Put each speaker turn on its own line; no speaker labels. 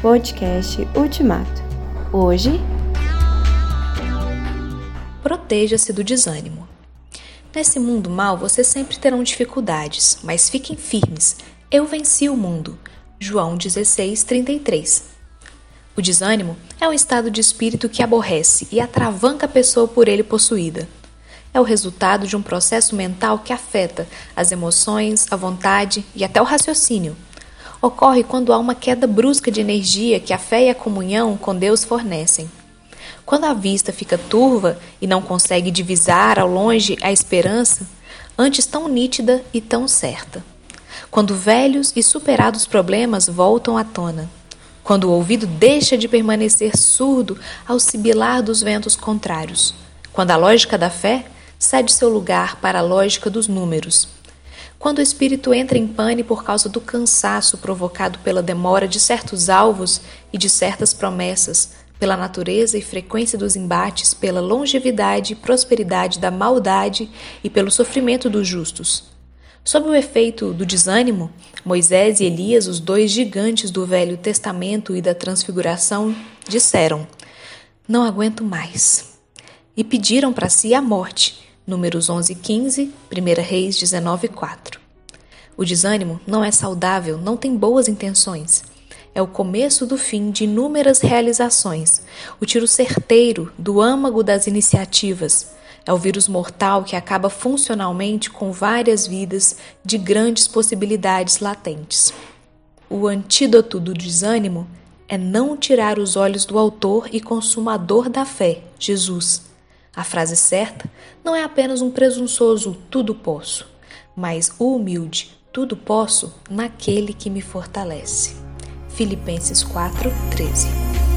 Podcast Ultimato. Hoje.
Proteja-se do desânimo. Nesse mundo mal, vocês sempre terão dificuldades, mas fiquem firmes. Eu venci o mundo. João 16, 33. O desânimo é um estado de espírito que aborrece e atravanca a pessoa por ele possuída. É o resultado de um processo mental que afeta as emoções, a vontade e até o raciocínio ocorre quando há uma queda brusca de energia que a fé e a comunhão com Deus fornecem. Quando a vista fica turva e não consegue divisar ao longe a esperança, antes tão nítida e tão certa. Quando velhos e superados problemas voltam à tona. Quando o ouvido deixa de permanecer surdo ao sibilar dos ventos contrários. Quando a lógica da fé cede seu lugar para a lógica dos números quando o espírito entra em pane por causa do cansaço provocado pela demora de certos alvos e de certas promessas, pela natureza e frequência dos embates, pela longevidade e prosperidade da maldade e pelo sofrimento dos justos. Sob o efeito do desânimo, Moisés e Elias, os dois gigantes do Velho Testamento e da Transfiguração, disseram: Não aguento mais. E pediram para si a morte Números 11 e 15, 1 Reis 19 e 4. O desânimo não é saudável, não tem boas intenções. É o começo do fim de inúmeras realizações, o tiro certeiro do âmago das iniciativas. É o vírus mortal que acaba funcionalmente com várias vidas de grandes possibilidades latentes. O antídoto do desânimo é não tirar os olhos do Autor e Consumador da fé, Jesus a frase certa não é apenas um presunçoso tudo posso, mas o humilde tudo posso naquele que me fortalece. Filipenses 4:13